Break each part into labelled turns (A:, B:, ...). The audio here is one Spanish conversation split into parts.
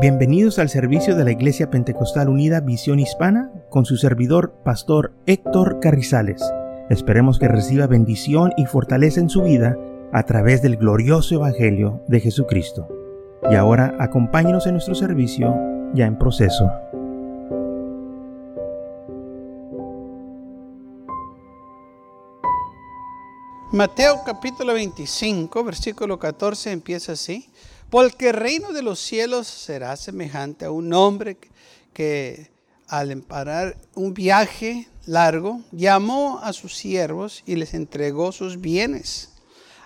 A: Bienvenidos al servicio de la Iglesia Pentecostal Unida Visión Hispana con su servidor, Pastor Héctor Carrizales. Esperemos que reciba bendición y fortaleza en su vida a través del glorioso Evangelio de Jesucristo. Y ahora acompáñenos en nuestro servicio ya en proceso.
B: Mateo capítulo 25, versículo 14 empieza así. Porque el reino de los cielos será semejante a un hombre que al emparar un viaje largo, llamó a sus siervos y les entregó sus bienes.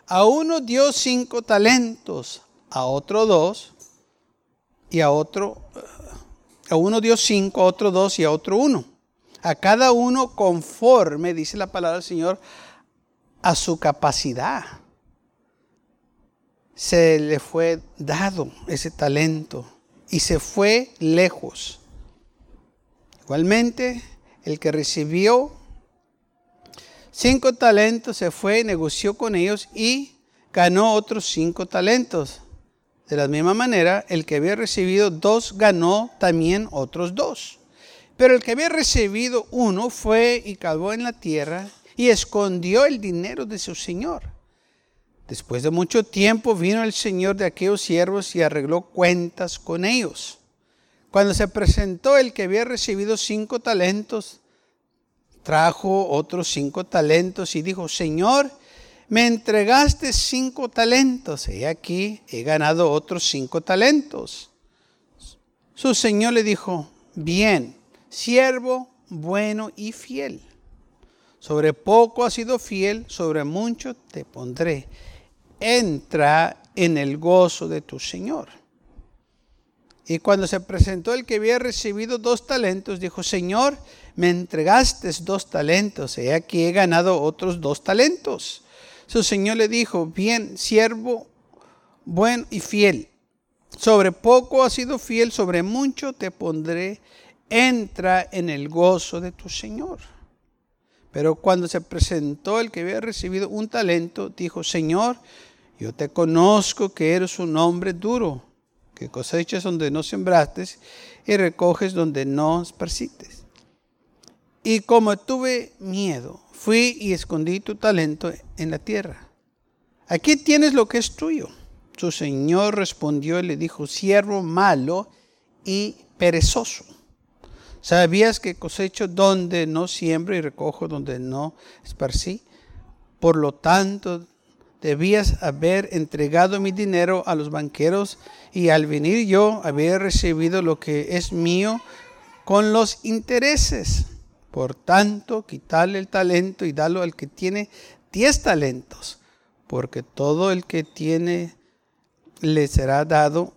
B: A uno dio cinco talentos, a otro dos, y a otro, a uno dio cinco, a otro dos y a otro uno. A cada uno conforme, dice la palabra del Señor, a su capacidad se le fue dado ese talento y se fue lejos. Igualmente, el que recibió cinco talentos se fue, negoció con ellos y ganó otros cinco talentos. De la misma manera, el que había recibido dos ganó también otros dos. Pero el que había recibido uno fue y cavó en la tierra y escondió el dinero de su señor. Después de mucho tiempo vino el señor de aquellos siervos y arregló cuentas con ellos. Cuando se presentó el que había recibido cinco talentos, trajo otros cinco talentos y dijo, Señor, me entregaste cinco talentos. Y aquí he ganado otros cinco talentos. Su señor le dijo, bien, siervo bueno y fiel. Sobre poco has sido fiel, sobre mucho te pondré entra en el gozo de tu Señor. Y cuando se presentó el que había recibido dos talentos, dijo, Señor, me entregaste dos talentos, he aquí he ganado otros dos talentos. Su Señor le dijo, bien, siervo, buen y fiel. Sobre poco has sido fiel, sobre mucho te pondré. Entra en el gozo de tu Señor. Pero cuando se presentó el que había recibido un talento, dijo, Señor, yo te conozco que eres un hombre duro, que cosechas donde no sembraste y recoges donde no esparcites. Y como tuve miedo, fui y escondí tu talento en la tierra. Aquí tienes lo que es tuyo. Su señor respondió y le dijo, siervo malo y perezoso. ¿Sabías que cosecho donde no siembro y recojo donde no esparcí? Por lo tanto, debías haber entregado mi dinero a los banqueros y al venir yo haber recibido lo que es mío con los intereses. Por tanto, quitarle el talento y darlo al que tiene diez talentos, porque todo el que tiene le será dado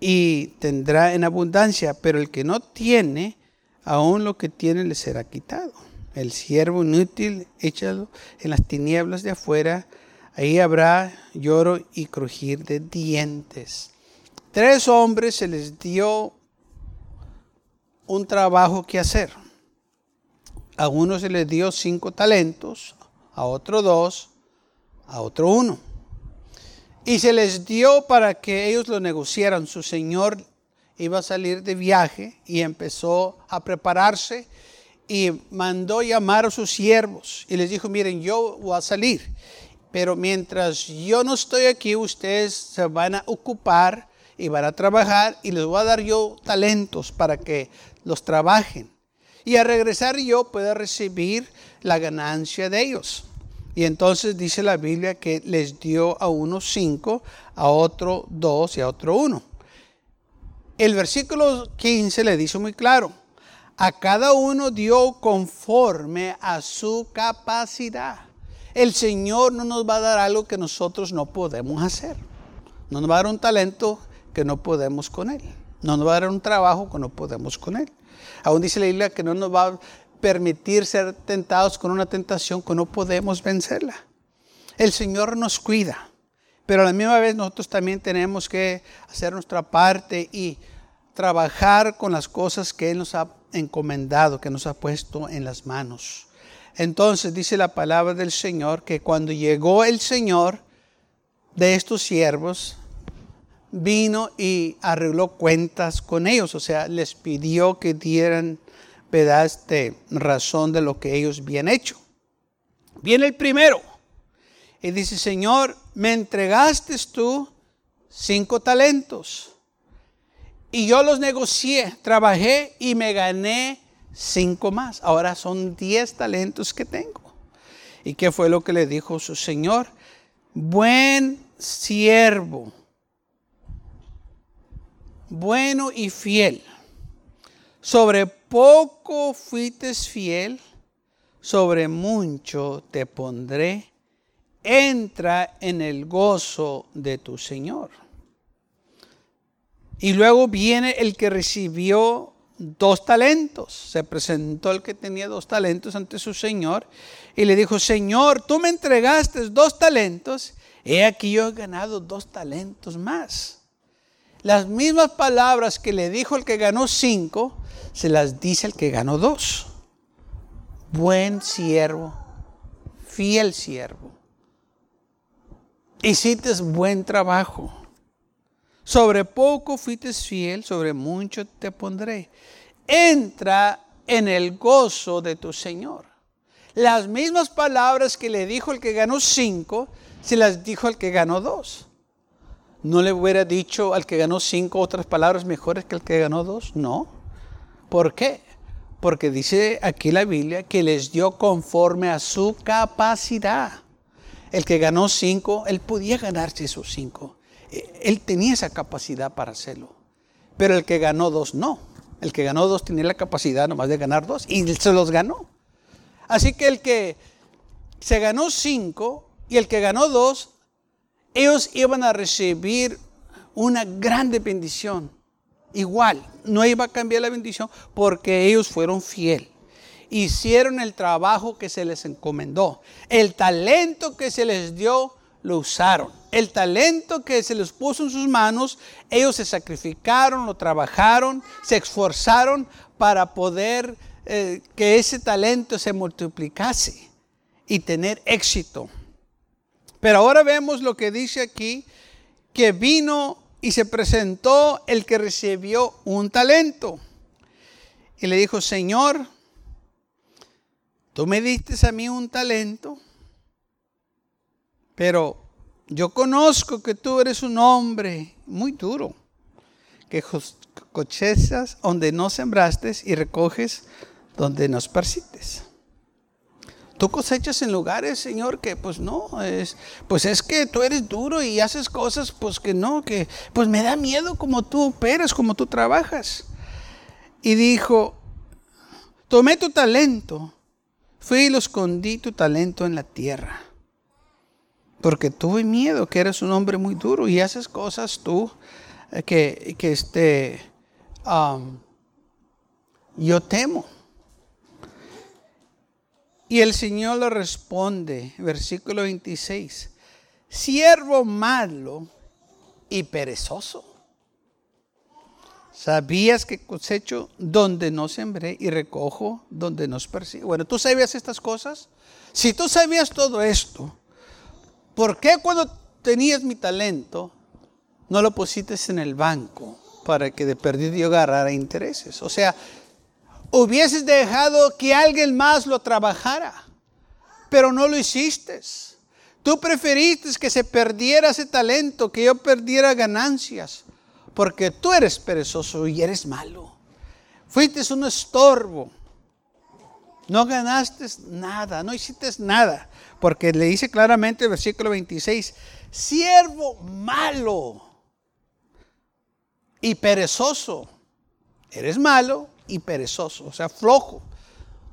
B: y tendrá en abundancia, pero el que no tiene, aún lo que tiene le será quitado. El siervo inútil, échalo en las tinieblas de afuera, Ahí habrá lloro y crujir de dientes. Tres hombres se les dio un trabajo que hacer. A uno se les dio cinco talentos, a otro dos, a otro uno. Y se les dio para que ellos lo negociaran. Su señor iba a salir de viaje y empezó a prepararse y mandó llamar a sus siervos y les dijo, miren, yo voy a salir pero mientras yo no estoy aquí, ustedes se van a ocupar y van a trabajar y les voy a dar yo talentos para que los trabajen. Y al regresar yo pueda recibir la ganancia de ellos. Y entonces dice la Biblia que les dio a uno cinco, a otro dos y a otro uno. El versículo 15 le dice muy claro, a cada uno dio conforme a su capacidad. El Señor no nos va a dar algo que nosotros no podemos hacer. No nos va a dar un talento que no podemos con Él. No nos va a dar un trabajo que no podemos con Él. Aún dice la Biblia que no nos va a permitir ser tentados con una tentación que no podemos vencerla. El Señor nos cuida, pero a la misma vez nosotros también tenemos que hacer nuestra parte y trabajar con las cosas que Él nos ha encomendado, que nos ha puesto en las manos. Entonces dice la palabra del Señor que cuando llegó el Señor de estos siervos, vino y arregló cuentas con ellos, o sea, les pidió que dieran pedazos de razón de lo que ellos habían hecho. Viene el primero y dice, Señor, me entregaste tú cinco talentos y yo los negocié, trabajé y me gané cinco más. Ahora son diez talentos que tengo. ¿Y qué fue lo que le dijo su Señor? Buen siervo, bueno y fiel. Sobre poco fuiste fiel, sobre mucho te pondré. Entra en el gozo de tu Señor. Y luego viene el que recibió dos talentos. Se presentó el que tenía dos talentos ante su Señor y le dijo, Señor, tú me entregaste dos talentos, he aquí yo he ganado dos talentos más. Las mismas palabras que le dijo el que ganó cinco, se las dice el que ganó dos. Buen siervo, fiel siervo. Hiciste buen trabajo. Sobre poco fuiste fiel, sobre mucho te pondré. Entra en el gozo de tu Señor. Las mismas palabras que le dijo el que ganó cinco, se las dijo al que ganó dos. ¿No le hubiera dicho al que ganó cinco otras palabras mejores que el que ganó dos? No. ¿Por qué? Porque dice aquí la Biblia que les dio conforme a su capacidad. El que ganó cinco, él podía ganarse esos cinco. Él tenía esa capacidad para hacerlo. Pero el que ganó dos, no. El que ganó dos tenía la capacidad nomás de ganar dos y se los ganó. Así que el que se ganó cinco y el que ganó dos ellos iban a recibir una grande bendición. Igual, no iba a cambiar la bendición porque ellos fueron fieles. Hicieron el trabajo que se les encomendó. El talento que se les dio, lo usaron. El talento que se les puso en sus manos, ellos se sacrificaron, lo trabajaron, se esforzaron para poder eh, que ese talento se multiplicase y tener éxito. Pero ahora vemos lo que dice aquí, que vino y se presentó el que recibió un talento. Y le dijo, Señor, tú me diste a mí un talento, pero yo conozco que tú eres un hombre muy duro, que cochezas donde no sembraste y recoges donde no esparcites. Tú cosechas en lugares, Señor, que pues no, es, pues es que tú eres duro y haces cosas pues que no, que pues me da miedo como tú operas, como tú trabajas. Y dijo, tomé tu talento, fui y lo escondí tu talento en la tierra. Porque tuve miedo, que eres un hombre muy duro y haces cosas tú eh, que, que este, yo temo. Y el Señor le responde, versículo 26, siervo malo y perezoso. ¿Sabías que cosecho donde no sembré y recojo donde no persigo? Bueno, ¿tú sabías estas cosas? Si tú sabías todo esto, ¿por qué cuando tenías mi talento no lo pusiste en el banco para que de perdido yo agarrara intereses? O sea, hubieses dejado que alguien más lo trabajara, pero no lo hiciste. Tú preferiste que se perdiera ese talento, que yo perdiera ganancias, porque tú eres perezoso y eres malo. Fuiste un estorbo. No ganaste nada, no hiciste nada, porque le dice claramente el versículo 26, siervo malo y perezoso. Eres malo y perezoso, o sea, flojo.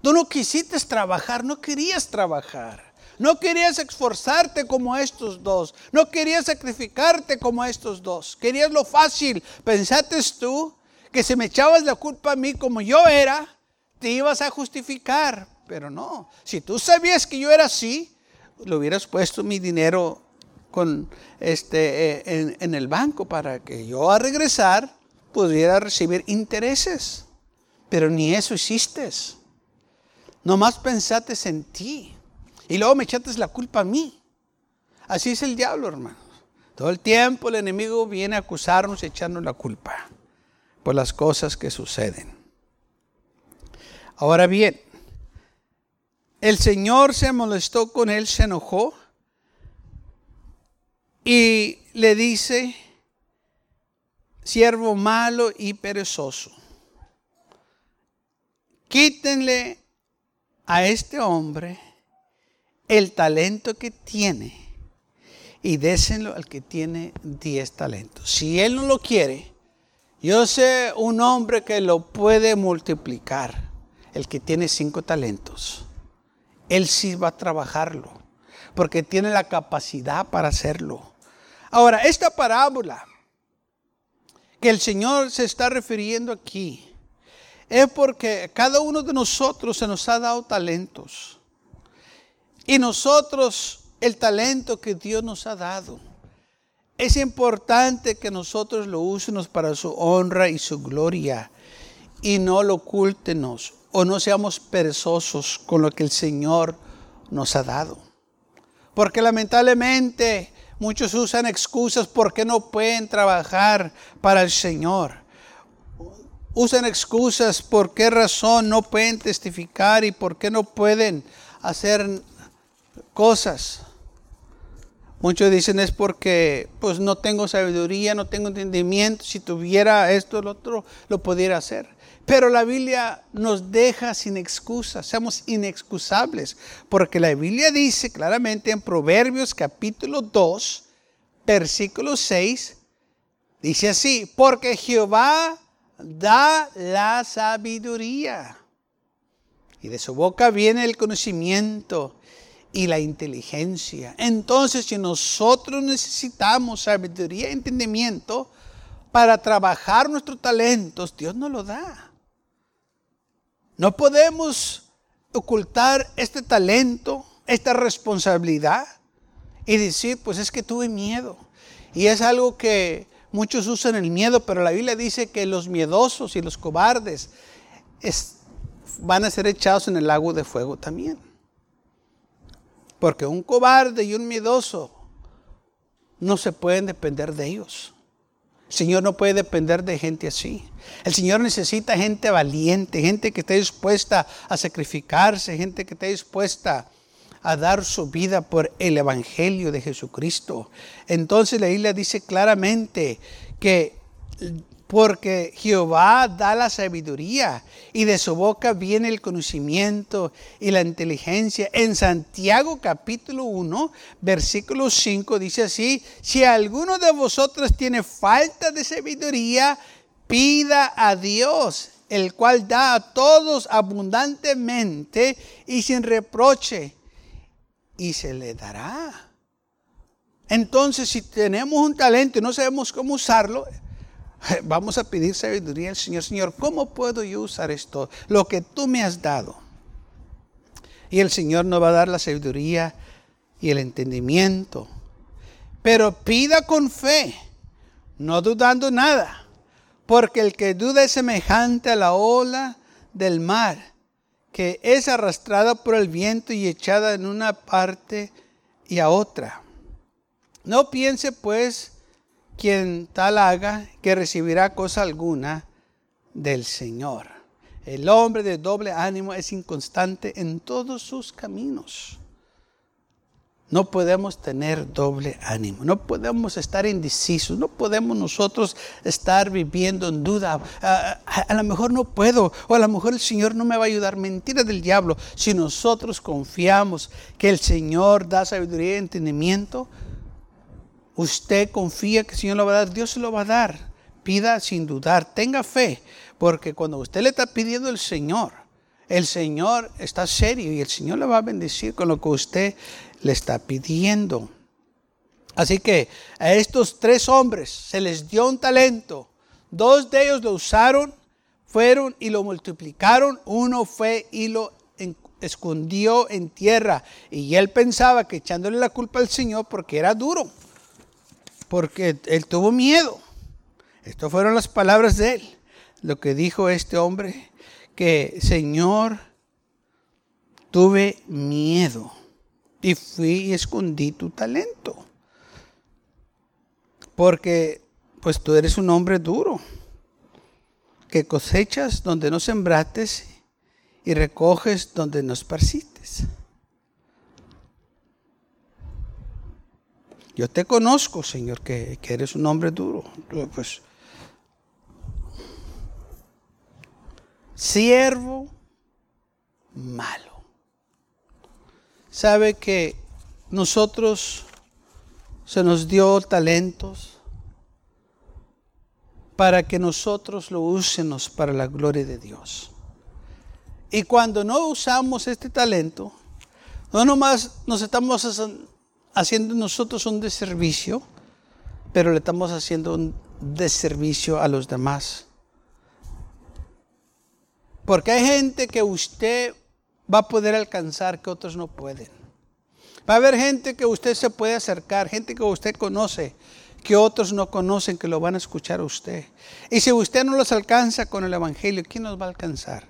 B: Tú no quisiste trabajar, no querías trabajar. No querías esforzarte como estos dos. No querías sacrificarte como estos dos. Querías lo fácil. Pensaste tú que si me echabas la culpa a mí como yo era, te ibas a justificar. Pero no. Si tú sabías que yo era así, lo hubieras puesto mi dinero con este, eh, en, el banco para que yo a regresar pudiera recibir intereses. Pero ni eso hiciste. Nomás pensaste en ti. Y luego me echaste la culpa a mí. Así es el diablo, hermanos. Todo el tiempo el enemigo viene a acusarnos y echarnos la culpa por las cosas que suceden. Ahora bien, el Señor se molestó con él, se enojó y le dice, siervo malo y perezoso, quítenle a este hombre el talento que tiene y désenlo al que tiene 10 talentos. Si él no lo quiere, yo sé un hombre que lo puede multiplicar, el que tiene cinco talentos. Él sí va a trabajarlo, porque tiene la capacidad para hacerlo. Ahora, esta parábola que el Señor se está refiriendo aquí es porque cada uno de nosotros se nos ha dado talentos. Y nosotros, el talento que Dios nos ha dado, es importante que nosotros lo usemos para su honra y su gloria y no lo ocultenos o no seamos perezosos con lo que el Señor nos ha dado. Porque lamentablemente muchos usan excusas porque no pueden trabajar para el Señor. Usan excusas por qué razón no pueden testificar y por qué no pueden hacer cosas. Muchos dicen es porque pues no tengo sabiduría, no tengo entendimiento. Si tuviera esto, lo otro, lo pudiera hacer. Pero la Biblia nos deja sin excusas, seamos inexcusables, porque la Biblia dice claramente en Proverbios capítulo 2, versículo 6, dice así, porque Jehová da la sabiduría y de su boca viene el conocimiento y la inteligencia. Entonces, si nosotros necesitamos sabiduría y entendimiento para trabajar nuestros talentos, Dios nos lo da. No podemos ocultar este talento, esta responsabilidad y decir, pues es que tuve miedo. Y es algo que muchos usan el miedo, pero la Biblia dice que los miedosos y los cobardes van a ser echados en el lago de fuego también. Porque un cobarde y un miedoso no se pueden depender de ellos. El Señor no puede depender de gente así. El Señor necesita gente valiente, gente que esté dispuesta a sacrificarse, gente que esté dispuesta a dar su vida por el Evangelio de Jesucristo. Entonces la Biblia dice claramente que porque Jehová da la sabiduría y de su boca viene el conocimiento y la inteligencia. En Santiago capítulo 1, versículo 5 dice así, si alguno de vosotros tiene falta de sabiduría, pida a Dios, el cual da a todos abundantemente y sin reproche, y se le dará. Entonces, si tenemos un talento y no sabemos cómo usarlo, Vamos a pedir sabiduría al Señor. Señor, ¿cómo puedo yo usar esto? Lo que tú me has dado. Y el Señor nos va a dar la sabiduría y el entendimiento. Pero pida con fe, no dudando nada. Porque el que duda es semejante a la ola del mar, que es arrastrada por el viento y echada en una parte y a otra. No piense pues quien tal haga, que recibirá cosa alguna del Señor. El hombre de doble ánimo es inconstante en todos sus caminos. No podemos tener doble ánimo, no podemos estar indecisos, no podemos nosotros estar viviendo en duda. A, a, lo mejor no puedo, o a lo mejor el Señor no me va a ayudar. Mentira del diablo. Si nosotros confiamos que el Señor da sabiduría y entendimiento, usted confía que el Señor lo va a dar, Dios lo va a dar. Pida sin dudar, tenga fe, porque cuando usted le está pidiendo al Señor, el Señor está serio y el Señor le va a bendecir con lo que usted le está pidiendo. Así que a estos tres hombres se les dio un talento. Dos de ellos lo usaron, fueron y lo multiplicaron. Uno fue y lo escondió en tierra. Y él pensaba que echándole la culpa al Señor porque era duro porque él tuvo miedo. Estas fueron las palabras de él. Lo que dijo este hombre, que Señor, tuve miedo y fui y escondí tu talento. Porque pues tú eres un hombre duro, que cosechas donde no sembrates y recoges donde no esparcites. Yo te conozco, Señor, que, eres un hombre duro. Pues, siervo malo. Sabe que nosotros se nos dio talentos para que nosotros lo usemos para la gloria de Dios. Y cuando no usamos este talento, no nomás nos estamos haciendo nosotros un deservicio, pero le estamos haciendo un deservicio a los demás. Porque hay gente que usted va a poder alcanzar que otros no pueden. Va a haber gente que usted se puede acercar, gente que usted conoce, que otros no conocen, que lo van a escuchar a usted. Y si usted no los alcanza con el Evangelio, ¿quién nos va a alcanzar?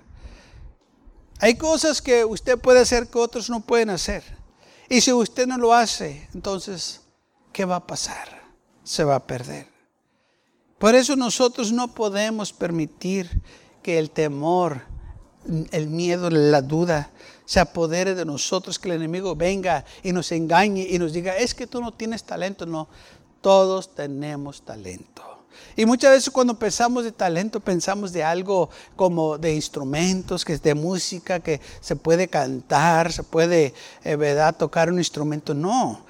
B: Hay cosas que usted puede hacer que otros no pueden hacer. Y si usted no lo hace, entonces, ¿qué va a pasar? Se va a perder. Por eso nosotros no podemos permitir que el temor, el miedo, la duda se apodere de nosotros, que el enemigo venga y nos engañe y nos diga, es que tú no tienes talento. No, todos tenemos talento. Y muchas veces cuando pensamos de talento pensamos de algo como de instrumentos, que es de música, que se puede cantar, se puede eh, ¿verdad? tocar un instrumento. No,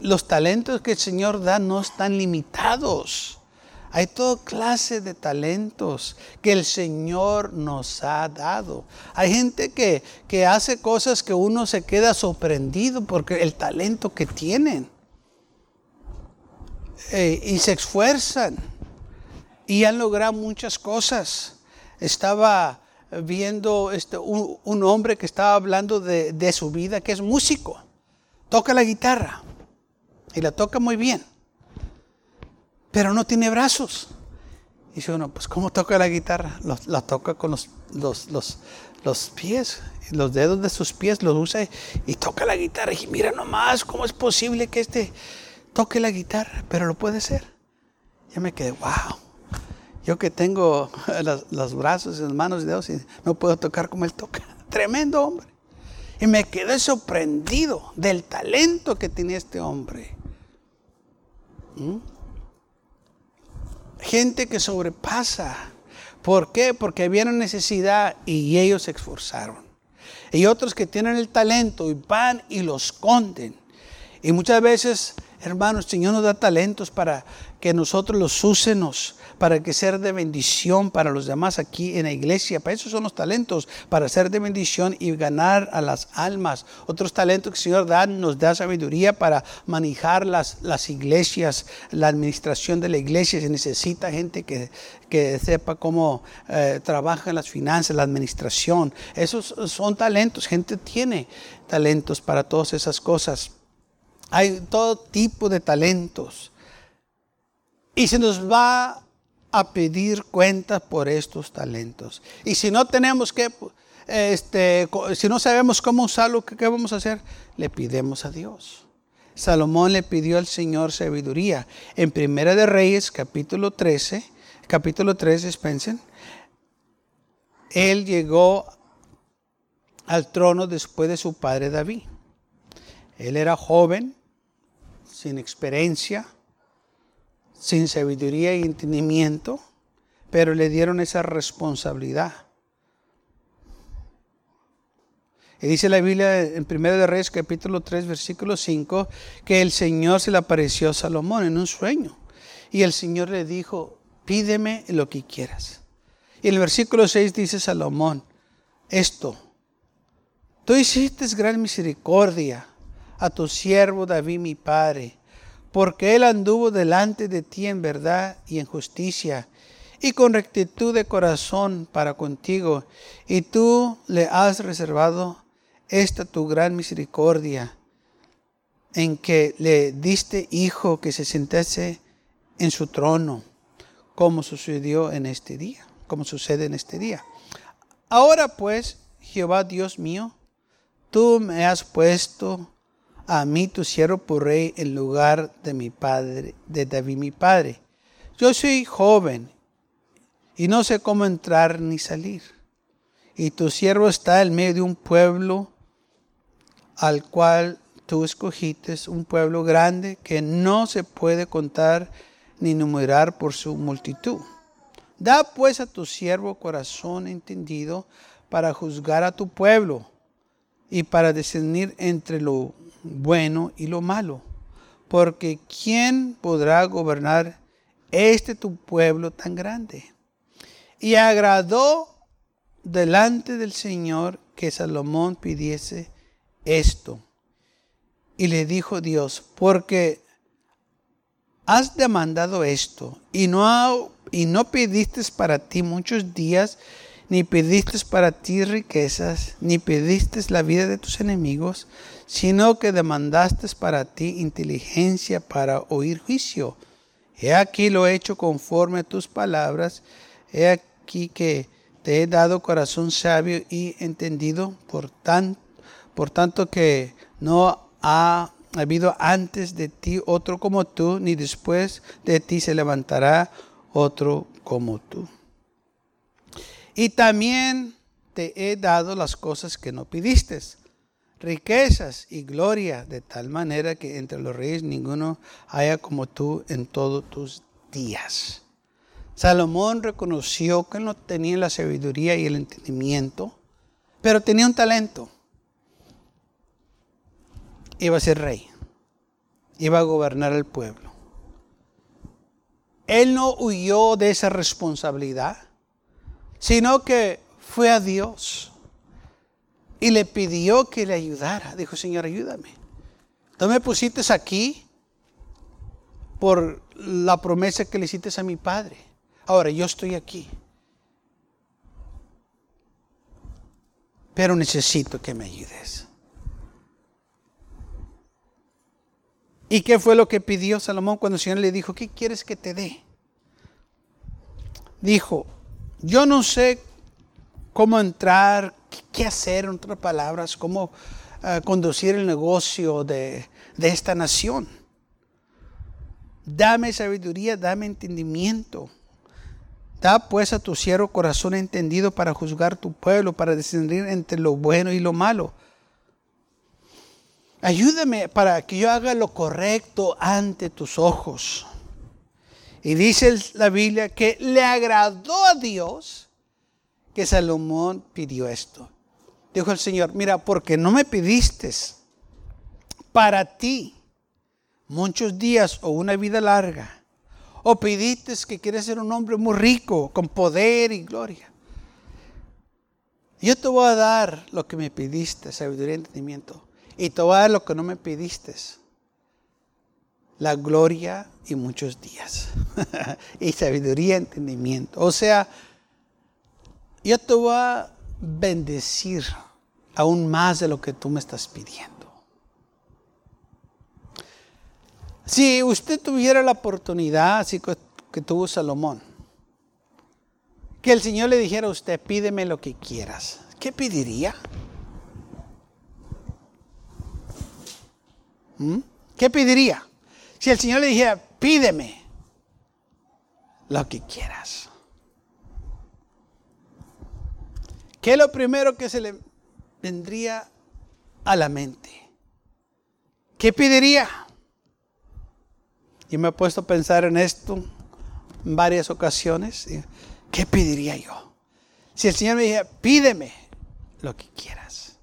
B: los talentos que el Señor da no están limitados. Hay toda clase de talentos que el Señor nos ha dado. Hay gente que, que hace cosas que uno se queda sorprendido porque el talento que tienen. Eh, y se esfuerzan y han logrado muchas cosas. Estaba viendo este, un, hombre que estaba hablando de, de su vida, que es músico. Toca la guitarra y la toca muy bien pero no tiene brazos. Y dice uno, pues ¿cómo toca la guitarra? la toca con los, los, los, los, pies, los dedos de sus pies los usa y toca la guitarra. Y mira nomás, ¿cómo es posible que este toque la guitarra? Pero lo puede hacer. Ya me quedé, wow. Yo que tengo los brazos y las manos y dedos y no puedo tocar como él toca. Tremendo hombre. Y me quedé sorprendido del talento que tiene este hombre. ¿Mm? gente que sobrepasa. ¿Por qué? Porque una necesidad y ellos se esforzaron. Y otros que tienen el talento y van y los esconden. Y muchas veces, hermanos, el Señor nos da talentos para que nosotros los úsenos para que sea de bendición para los demás aquí en la iglesia. Para eso son los talentos, para ser de bendición y ganar a las almas. Otros talentos que el Señor da, nos da sabiduría para manejar las, las iglesias, la administración de la iglesia. Se necesita gente que, que sepa cómo eh, trabaja en las finanzas, la administración. Esos son talentos, gente tiene talentos para todas esas cosas. Hay todo tipo de talentos. Y se nos va a pedir cuentas por estos talentos. Y si no tenemos que, este, si no sabemos cómo usarlo, ¿qué, vamos a hacer? Le pidemos a Dios. Salomón le pidió al Señor sabiduría. En Primera de Reyes, capítulo 13, capítulo 13, dispensen, él llegó al trono después de su padre David. Él era joven, sin experiencia, sin sabiduría e entendimiento, pero le dieron esa responsabilidad. Y dice la Biblia en 1 de Reyes capítulo 3 versículo 5 que el Señor se le apareció a Salomón en un sueño. Y el Señor le dijo, pídeme lo que quieras. Y en el versículo 6 dice Salomón, esto, tú hiciste gran misericordia a tu siervo David mi padre porque él anduvo delante de ti en verdad y en justicia y con rectitud de corazón para contigo, y tú le has reservado esta tu gran misericordia, en que le diste hijo que se sentase en su trono, como sucedió en este día, como sucede en este día. Ahora pues, Jehová Dios mío, tú me has puesto a mí tu siervo por rey en lugar de mi padre, de David mi padre. Yo soy joven y no sé cómo entrar ni salir. Y tu siervo está en medio de un pueblo al cual tú escogiste, un pueblo grande que no se puede contar ni numerar por su multitud. Da pues a tu siervo corazón entendido para juzgar a tu pueblo y para discernir entre lo bueno y lo malo. Porque ¿quién podrá gobernar este tu pueblo tan grande? Y agradó delante del Señor que Salomón pidiese esto. Y le dijo Dios, porque has demandado esto y no, y no pediste para ti muchos días, ni pediste para ti riquezas, ni pediste la vida de tus enemigos, sino que demandaste para ti inteligencia para oír juicio. He aquí lo he hecho conforme a tus palabras, he aquí que te he dado corazón sabio y entendido, por, tan, por tanto que no ha habido antes de ti otro como tú, ni después de ti se levantará otro como tú. Y también te he dado las cosas que no pidiste, riquezas y gloria, de tal manera que entre los reyes ninguno haya como tú en todos tus días. Salomón reconoció que no tenía la sabiduría y el entendimiento, pero tenía un talento. Iba a ser rey, iba a gobernar el pueblo. Él no huyó de esa responsabilidad, sino que fue a Dios y le pidió que le ayudara. Dijo, Señor, ayúdame. Tú me pusiste aquí por la promesa que le hiciste a mi padre. Ahora, yo estoy aquí. Pero necesito que me ayudes. ¿Y qué fue lo que pidió Salomón cuando el Señor le dijo, ¿qué quieres que te dé? Dijo, yo no sé cómo entrar, qué hacer, en otras palabras, cómo uh, conducir el negocio de, de esta nación. Dame sabiduría, dame entendimiento. Da pues a tu siervo corazón entendido para juzgar tu pueblo, para discernir entre lo bueno y lo malo. Ayúdame para que yo haga lo correcto ante tus ojos. Y dice la Biblia que le agradó a Dios que Salomón pidió esto. Dijo el Señor, mira, porque no me pidiste para ti muchos días o una vida larga o pediste que quieres ser un hombre muy rico, con poder y gloria. Yo te voy a dar lo que me pediste, sabiduría y entendimiento. Y te voy a dar lo que no me pediste, la gloria y muchos días. y sabiduría y entendimiento. O sea, yo te voy a bendecir aún más de lo que tú me estás pidiendo. Si usted tuviera la oportunidad, así que, tuvo Salomón, que el Señor le dijera a usted, pídeme lo que quieras, ¿qué pediría? ¿Mm? ¿Qué pediría? Si el Señor le dijera, pídeme lo que quieras. ¿Qué es lo primero que se le vendría a la mente? ¿Qué pediría? Y me he puesto a pensar en esto en varias ocasiones. ¿Qué pediría yo? Si el Señor me dijera, pídeme lo que quieras.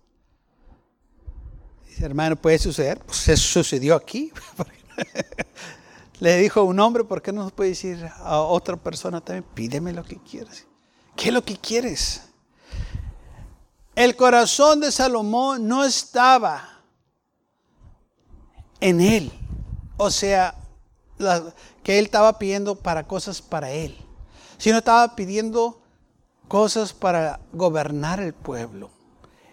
B: Dice, hermano, ¿puede suceder? Pues eso sucedió aquí. Le dijo un hombre, ¿por qué no puede decir a otra persona también, pídeme lo que quieras? ¿Qué es lo que quieres? El corazón de Salomón no estaba en él. O sea, que él estaba pidiendo para cosas para él, sino estaba pidiendo cosas para gobernar el pueblo.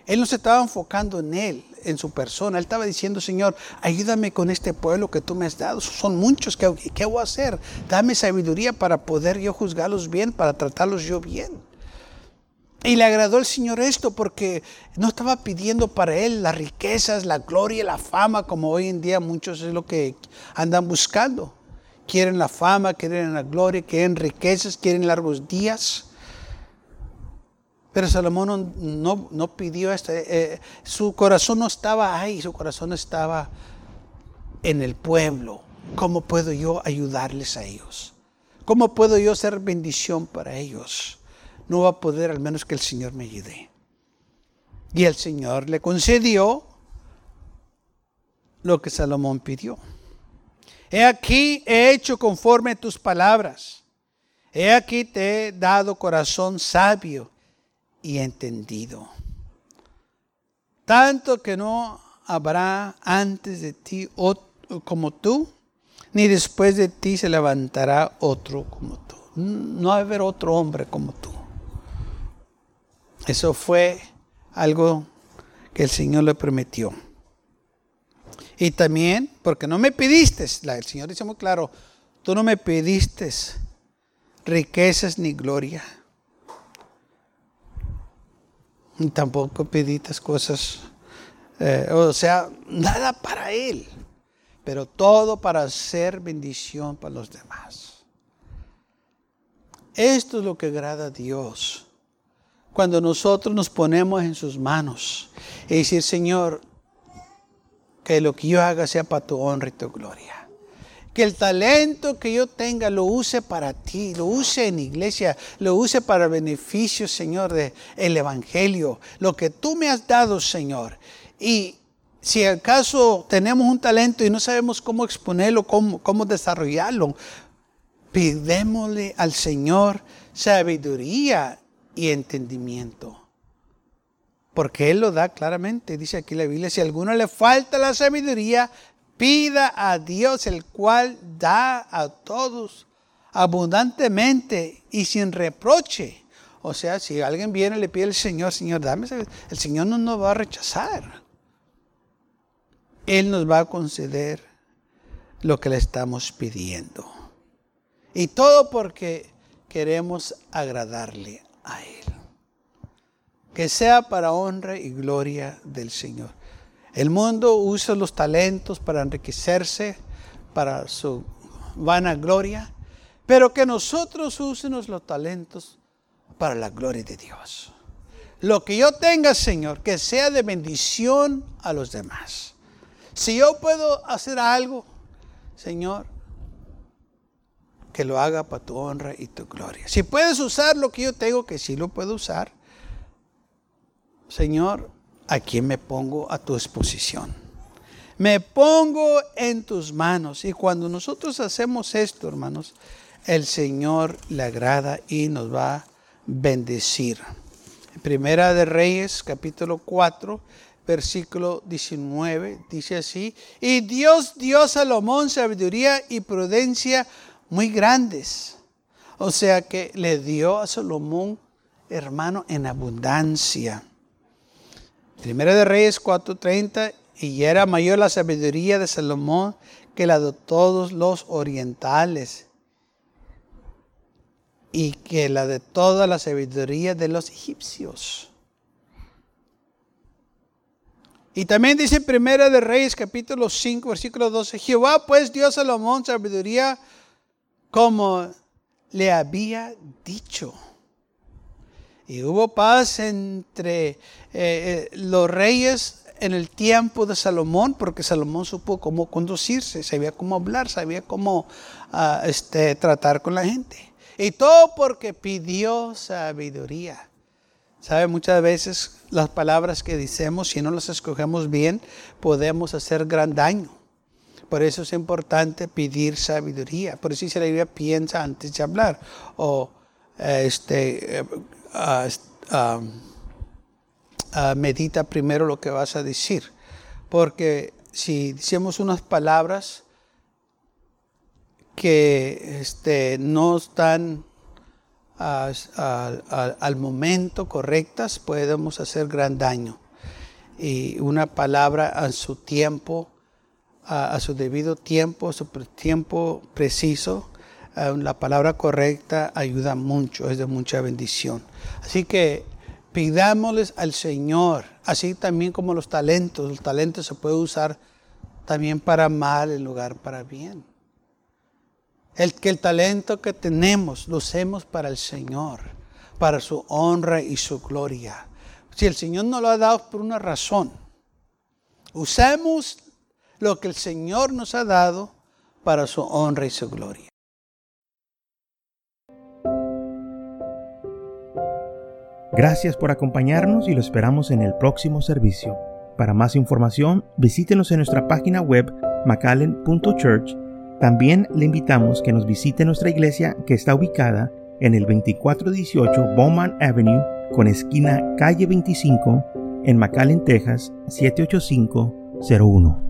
B: Él no se estaba enfocando en él, en su persona. Él estaba diciendo, Señor, ayúdame con este pueblo que tú me has dado. Son muchos. ¿Qué, qué voy a hacer? Dame sabiduría para poder yo juzgarlos bien, para tratarlos yo bien. Y le agradó al Señor esto porque no estaba pidiendo para él las riquezas, la gloria, la fama, como hoy en día muchos es lo que andan buscando. Quieren la fama, quieren la gloria, quieren riquezas, quieren largos días. Pero Salomón no, pidió esto. Eh, eh, su corazón no estaba ahí, su corazón estaba en el pueblo. ¿Cómo puedo yo ayudarles a ellos? ¿Cómo puedo yo ser bendición para ellos? No va a poder al menos que el Señor me ayude. Y el Señor le concedió lo que Salomón pidió. He aquí, he hecho conforme a tus palabras. He aquí te he dado corazón sabio y entendido. Tanto que no habrá antes de ti como tú, ni después de ti se levantará otro como tú. No va a haber otro hombre como tú. Eso fue algo que el Señor le prometió. Y también, porque no me pediste, el Señor dice muy claro, tú no me pediste riquezas ni gloria. Ni tampoco pediste cosas, eh, o sea, nada para Él, pero todo para hacer bendición para los demás. Esto es lo que agrada a Dios cuando nosotros nos ponemos en sus manos y decir, Señor, que lo que yo haga sea para tu honra y tu gloria. Que el talento que yo tenga lo use para ti, lo use en iglesia, lo use para beneficio, Señor, del el Evangelio. Lo que tú me has dado, Señor. Y si acaso tenemos un talento y no sabemos cómo exponerlo, cómo, cómo desarrollarlo, pidémosle al Señor sabiduría y entendimiento. Porque Él lo da claramente. Dice aquí la Biblia, si a alguno le falta la sabiduría, pida a Dios, el cual da a todos abundantemente y sin reproche. O sea, si alguien viene y le pide al Señor, Señor, dame, el Señor no nos va a rechazar. Él nos va a conceder lo que le estamos pidiendo. Y todo porque queremos agradarle a Él. Que sea para honra y gloria del Señor. El mundo usa los talentos para enriquecerse, para su vana gloria, pero que nosotros usemos los talentos para la gloria de Dios. Lo que yo tenga, Señor, que sea de bendición a los demás. Si yo puedo hacer algo, Señor, que lo haga para tu honra y tu gloria. Si puedes usar lo que yo tengo, que sí lo puedo usar, Señor, ¿a quién me pongo a tu exposición? Me pongo en tus manos. Y cuando nosotros hacemos esto, hermanos, el Señor le agrada y nos va a bendecir. Primera de Reyes, capítulo 4, versículo 19, dice así, y Dios dio a Salomón sabiduría y prudencia muy grandes. O sea que le dio a Salomón, hermano, en abundancia. Primera de Reyes 4:30, y era mayor la sabiduría de Salomón que la de todos los orientales, y que la de toda la sabiduría de los egipcios. Y también dice Primera de Reyes capítulo 5, versículo 12, Jehová pues dio a Salomón sabiduría como le había dicho. Y hubo paz entre eh, eh, los reyes en el tiempo de Salomón, porque Salomón supo cómo conducirse, sabía cómo hablar, sabía cómo ah, este, tratar con la gente. Y todo porque pidió sabiduría. ¿Sabe? Muchas veces las palabras que decimos, si no las escogemos bien, podemos hacer gran daño. Por eso es importante pedir sabiduría. Por eso Biblia, piensa antes de hablar. O este, uh, medita primero lo que vas a decir. Porque si decimos unas palabras que este, no están al momento correctas, podemos hacer gran daño. Y una palabra a su tiempo a, su debido tiempo, su tiempo preciso, la palabra correcta ayuda mucho, es de mucha bendición. Así que Pidámosles al Señor, así también como los talentos. El talento se puede usar también para mal en lugar para bien. El que el talento que tenemos lo usemos para el Señor, para su honra y su gloria. Si el Señor nos lo ha dado por una razón, usemos lo que el Señor nos ha dado para su honra y su gloria.
A: Gracias por acompañarnos y lo esperamos en el próximo servicio. Para más información, visítenos en nuestra página web macallen.church. También le invitamos que nos visite nuestra iglesia que está ubicada en el 2418 Bowman Avenue con esquina calle 25 en McAllen, Texas 78501.